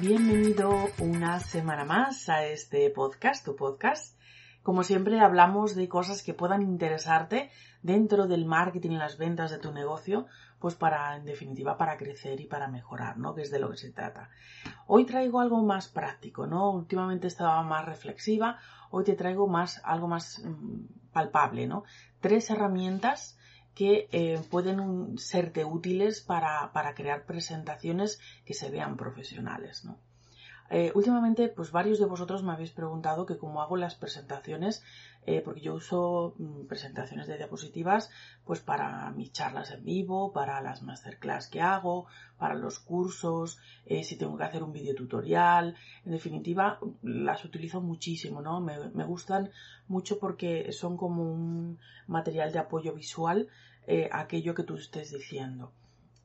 Bienvenido una semana más a este podcast, tu podcast. Como siempre hablamos de cosas que puedan interesarte dentro del marketing y las ventas de tu negocio, pues para, en definitiva, para crecer y para mejorar, ¿no? Que es de lo que se trata. Hoy traigo algo más práctico, ¿no? Últimamente estaba más reflexiva, hoy te traigo más, algo más mm, palpable, ¿no? Tres herramientas que eh, pueden serte útiles para, para, crear presentaciones que se vean profesionales. ¿no? Eh, últimamente, pues varios de vosotros me habéis preguntado que cómo hago las presentaciones, eh, porque yo uso mm, presentaciones de diapositivas, pues para mis charlas en vivo, para las masterclass que hago, para los cursos, si tengo que hacer un video tutorial, en definitiva, las utilizo muchísimo, ¿no? Me, gustan mucho porque son como un material de apoyo visual eh, aquello que tú estés diciendo.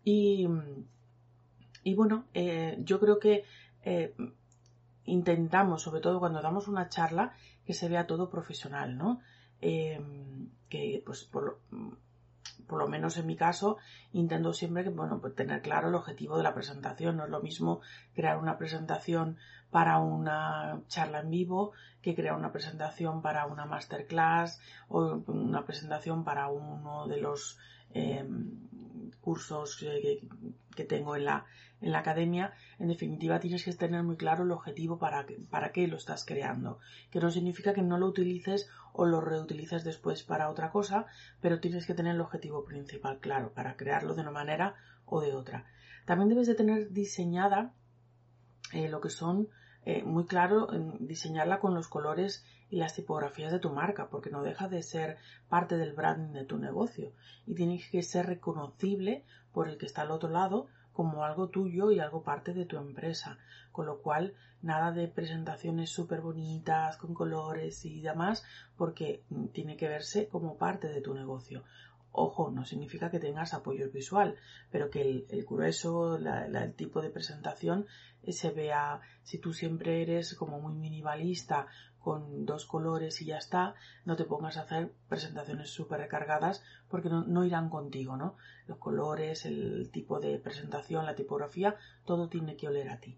Y, y bueno, eh, yo creo que eh, intentamos, sobre todo cuando damos una charla, que se vea todo profesional, ¿no? que pues por, por lo menos en mi caso, intento siempre que, bueno, pues tener claro el objetivo de la presentación. No es lo mismo crear una presentación para una charla en vivo que crear una presentación para una masterclass o una presentación para uno de los em, cursos que, tengo en la, en la academia, en definitiva tienes que tener muy claro el objetivo para, para qué lo estás creando, que no significa que no lo utilices o lo reutilices después para otra cosa, pero tienes que tener el objetivo principal claro para crearlo de una manera o de otra. También debes de tener diseñada eh, lo que son eh, muy claro diseñarla con los colores y las tipografías de tu marca, porque no deja de ser parte del branding de tu negocio y tiene que ser reconocible por el que está al otro lado como algo tuyo y algo parte de tu empresa. Con lo cual, nada de presentaciones súper bonitas, con colores y demás, porque tiene que verse como parte de tu negocio. Ojo, no significa que tengas apoyo visual, pero que el, grueso, el tipo de presentación eh, se vea, si tú siempre eres como muy minimalista, con dos colores y ya está, no te pongas a hacer presentaciones súper recargadas porque no, irán contigo, ¿no? Los colores, el tipo de presentación, la tipografía, todo tiene que oler a ti.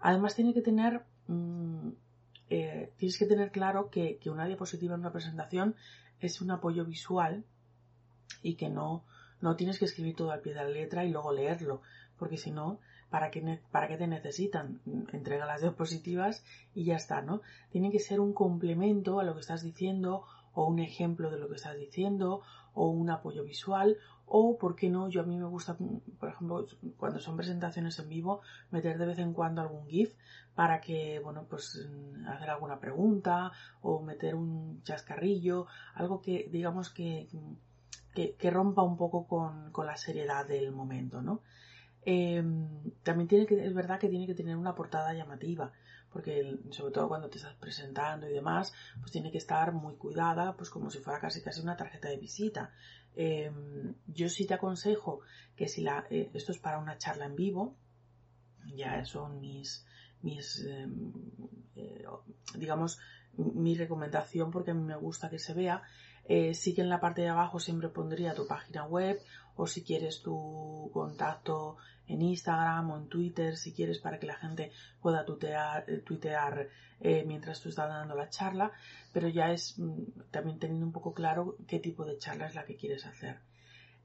Además tiene que tener, mm, eh, tienes que tener claro que, que una diapositiva en una presentación es un apoyo visual y que no, no tienes que escribir todo al pie de la letra y luego leerlo, porque si no, ¿para qué, ¿para qué te necesitan? Entrega las diapositivas y ya está, ¿no? Tiene que ser un complemento a lo que estás diciendo o un ejemplo de lo que estás diciendo o un apoyo visual o, ¿por qué no? Yo a mí me gusta, por ejemplo, cuando son presentaciones en vivo, meter de vez en cuando algún GIF para que, bueno, pues hacer alguna pregunta o meter un chascarrillo, algo que digamos que que, rompa un poco con, la seriedad del momento, ¿no? Em, también tiene que, es verdad que tiene que tener una portada llamativa, porque sobre todo cuando te estás presentando y demás, pues tiene que estar muy cuidada, pues como si fuera casi casi una tarjeta de visita. Em, yo sí te aconsejo que si la, eh, esto es para una charla en vivo, ya son mis, mis em, eh, digamos, mi recomendación porque me gusta que se vea, eh, sí que en la parte de abajo siempre pondría tu página web o si quieres tu contacto en Instagram o en Twitter, si quieres para que la gente pueda tutear, eh, tuitear eh, mientras tú estás dando la charla, pero ya es mm, también teniendo un poco claro qué tipo de charla es la que quieres hacer.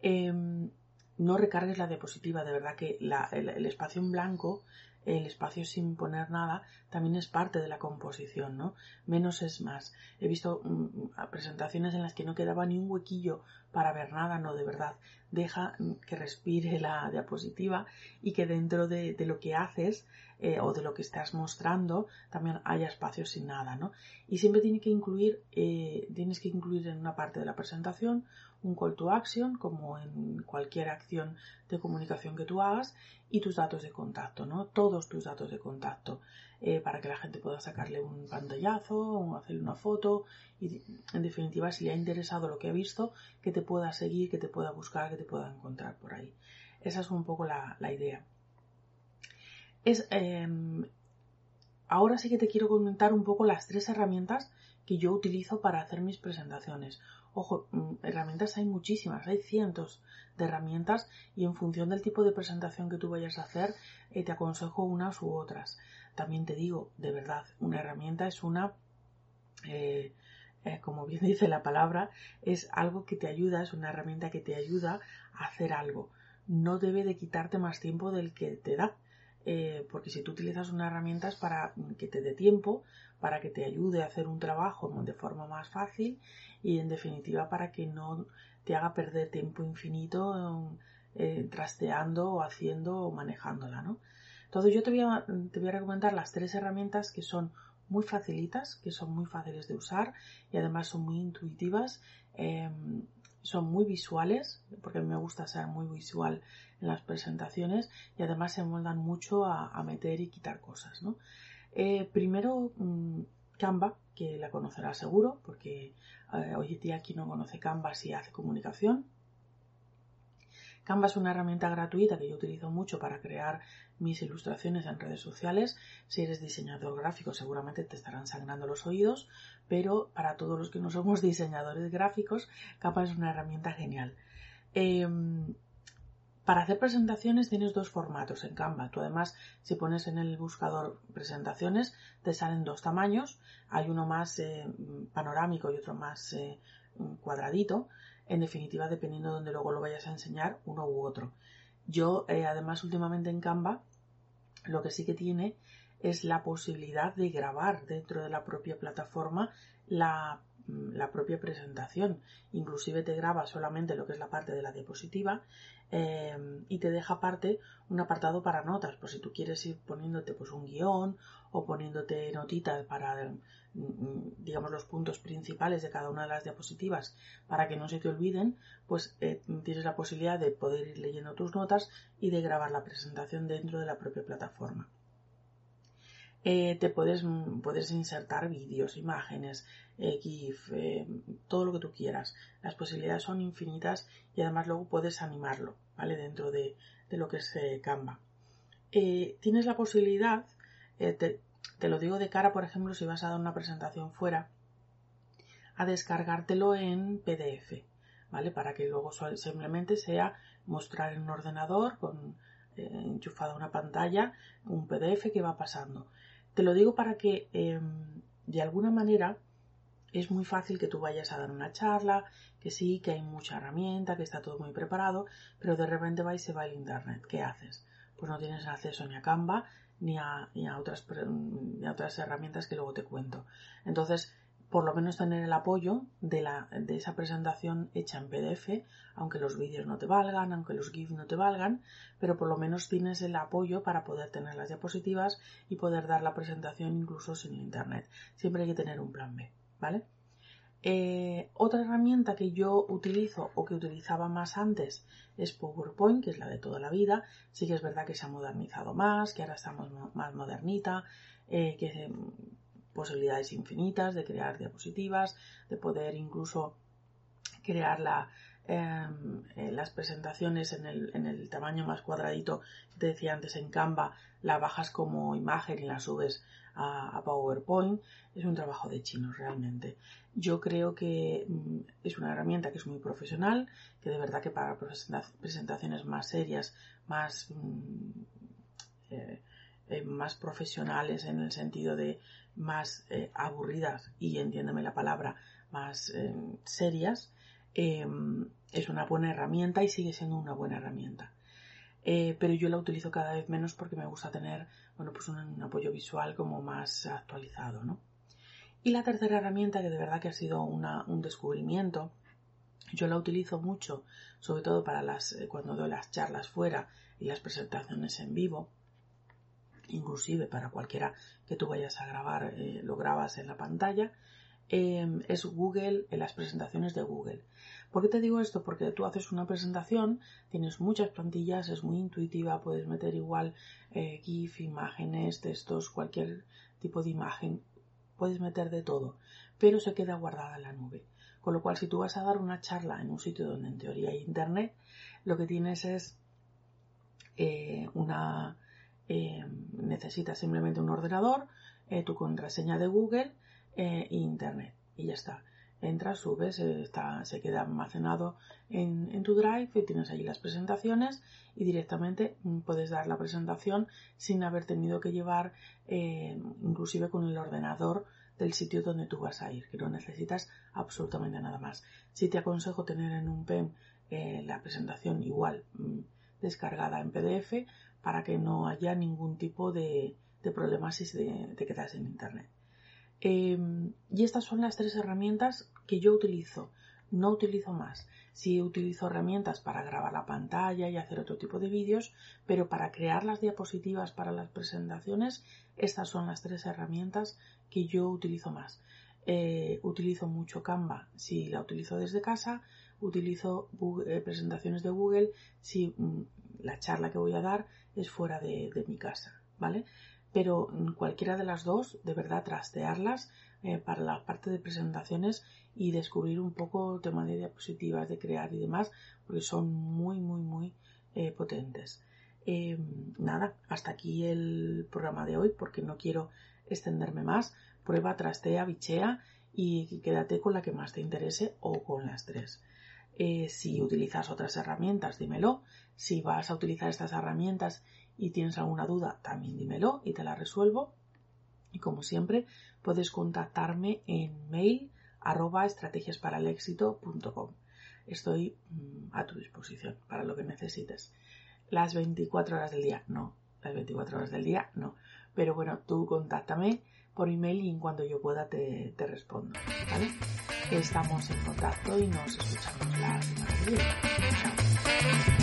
Em, no recargues la diapositiva, de verdad que el, espacio en blanco el espacio sin poner nada también es parte de la composición, ¿no? Menos es más. He visto mm, presentaciones en las que no quedaba ni un huequillo para ver nada, no, de verdad. Deja mm, que respire la diapositiva y que dentro de, lo que haces eh, o de lo que estás mostrando también haya espacio sin nada, ¿no? Y siempre tiene que incluir, eh, tienes que incluir en una parte de la presentación un call to action, como en cualquier acción de comunicación que tú hagas, y tus datos de contacto, ¿no? Todos tus datos de contacto, eh, para que la gente pueda sacarle un pantallazo o hacerle una foto, y en definitiva, si le ha interesado lo que ha visto, que te pueda seguir, que te pueda buscar, que te pueda encontrar por ahí. Esa es un poco la, idea. Es, em, ahora sí que te quiero comentar un poco las tres herramientas que yo utilizo para hacer mis presentaciones. Ojo, mm, herramientas hay muchísimas, hay cientos de herramientas y en función del tipo de presentación que tú vayas a hacer, eh, te aconsejo unas u otras. También te digo, de verdad, una herramienta es una, eh, eh, como bien dice la palabra, es algo que te ayuda, es una herramienta que te ayuda a hacer algo. No debe de quitarte más tiempo del que te da. Porque si tú utilizas una herramienta es para que te dé tiempo, para que te ayude a hacer un trabajo de forma más fácil y en definitiva para que no te haga perder tiempo infinito eh, trasteando o haciendo o manejándola, ¿no? Entonces yo te voy, a, te voy a recomendar las tres herramientas que son muy facilitas, que son muy fáciles de usar y además son muy intuitivas, em, son muy visuales, porque me gusta ser muy visual en las presentaciones y además se moldan mucho a, meter y quitar cosas, ¿no? Eh, primero, mm, Canva, que la conocerá seguro, porque eh, hoy en día aquí no conoce Canva si hace comunicación. Canva es una herramienta gratuita que yo utilizo mucho para crear mis ilustraciones en redes sociales. Si eres diseñador gráfico seguramente te estarán sangrando los oídos, pero para todos los que no somos diseñadores gráficos, Canva es una herramienta genial. Em, para hacer presentaciones tienes dos formatos en Canva. Tú además, si pones en el buscador presentaciones, te salen dos tamaños. Hay uno más eh, panorámico y otro más eh, cuadradito. En definitiva, dependiendo de donde luego lo vayas a enseñar, uno u otro. Yo, eh, además, últimamente en Canva, lo que sí que tiene es la posibilidad de grabar dentro de la propia plataforma la la propia presentación. Inclusive te graba solamente lo que es la parte de la diapositiva Em, y te deja aparte un apartado para notas, por si tú quieres ir poniéndote pues un guion o poniéndote notitas para mm, digamos los puntos principales de cada una de las diapositivas para que no se te olviden, pues eh, tienes la posibilidad de poder ir leyendo tus notas y de grabar la presentación dentro de la propia plataforma. Eh, te puedes, puedes insertar vídeos, imágenes, eh, GIF, eh, todo lo que tú quieras. Las posibilidades son infinitas y además luego puedes animarlo, ¿vale? Dentro de, lo que es Canva. tienes la posibilidad, te, te, lo digo de cara, por ejemplo, si vas a dar una presentación fuera, a descargártelo en PDF, ¿vale? Para que luego simplemente sea mostrar en un ordenador con enchufada una pantalla un PDF que va pasando. Te lo digo para que em, de alguna manera es muy fácil que tú vayas a dar una charla, que sí, que hay mucha herramienta, que está todo muy preparado, pero de repente va y se va el internet. ¿Qué haces? Pues no tienes acceso ni a Canva ni a, ni a, otras, ni a otras herramientas que luego te cuento. Entonces, por lo menos tener el apoyo de, la, de esa presentación hecha en PDF, aunque los vídeos no te valgan, aunque los GIF no te valgan, pero por lo menos tienes el apoyo para poder tener las diapositivas y poder dar la presentación incluso sin internet. Siempre hay que tener un plan B, ¿vale? Eh, otra herramienta que yo utilizo o que utilizaba más antes es PowerPoint, que es la de toda la vida. Sí que es verdad que se ha modernizado más, que ahora estamos más modernita, eh, que posibilidades infinitas de crear diapositivas, de poder incluso crear em, eh, las presentaciones en el, tamaño más cuadradito que te decía antes en Canva, la bajas como imagen y la subes a, PowerPoint. Es un trabajo de chinos realmente. Yo creo que mm, es una herramienta que es muy profesional, que de verdad que para presentaciones más serias, mm, eh, eh, más profesionales en el sentido de más eh, aburridas y entiéndeme la palabra más eh, serias, em, es una buena herramienta y sigue siendo una buena herramienta. eh, pero yo la utilizo cada vez menos porque me gusta tener, bueno, pues un, apoyo visual como más actualizado, ¿no? Y la tercera herramienta, que de verdad que ha sido un descubrimiento, yo la utilizo mucho, sobre todo para las, cuando doy las charlas fuera y las presentaciones en vivo, inclusive para cualquiera que tú vayas a grabar, eh, lo grabas en la pantalla, em, es Google, en las presentaciones de Google. ¿Por qué te digo esto? Porque tú haces una presentación, tienes muchas plantillas, es muy intuitiva, puedes meter igual eh, GIF, imágenes, textos, cualquier tipo de imagen, puedes meter de todo, pero se queda guardada en la nube. Con lo cual, si tú vas a dar una charla en un sitio donde en teoría hay internet, lo que tienes es eh, una eh, necesitas simplemente un ordenador, tu contraseña de Google e internet y ya está entras, subes, eh, está, se queda almacenado en, tu Drive y tienes allí las presentaciones y directamente mm, puedes dar la presentación sin haber tenido que llevar eh, inclusive con el ordenador del sitio donde tú vas a ir, que no necesitas absolutamente nada más. Si te aconsejo tener en un PEM eh, la presentación igual mm, descargada en PDF para que no haya ningún tipo de, de problemas si te, quedas en Internet. Em, y estas son las tres herramientas que yo utilizo. No utilizo más. Sí utilizo herramientas para grabar la pantalla y hacer otro tipo de vídeos, pero para crear las diapositivas para las presentaciones, estas son las tres herramientas que yo utilizo más. Eh, utilizo mucho Canva si la utilizo desde casa, utilizo eh, presentaciones de Google si mm, la charla que voy a dar es fuera de, mi casa, ¿vale? pero cualquiera de las dos, de verdad, trastearlas eh, para la parte de presentaciones y descubrir un poco el tema de diapositivas, de crear y demás, porque son muy, muy, muy eh, potentes. Eh, nada, hasta aquí el programa de hoy, porque no quiero extenderme más. Prueba, trastea, bichea y quédate con la que más te interese o con las tres. Si utilizas otras herramientas, dímelo. Si vas a utilizar estas herramientas y tienes alguna duda, también dímelo y te la resuelvo. Y como siempre, puedes contactarme en mail arroba estrategiasparalexito.com. Estoy mm, a tu disposición para lo que necesites. Las 24 horas del día, no. Las 24 horas del día, no. Pero bueno, tú contáctame por email y en cuanto yo pueda te, te respondo. ¿Vale? Estamos en contacto y nos escuchamos la semana que viene. Chao.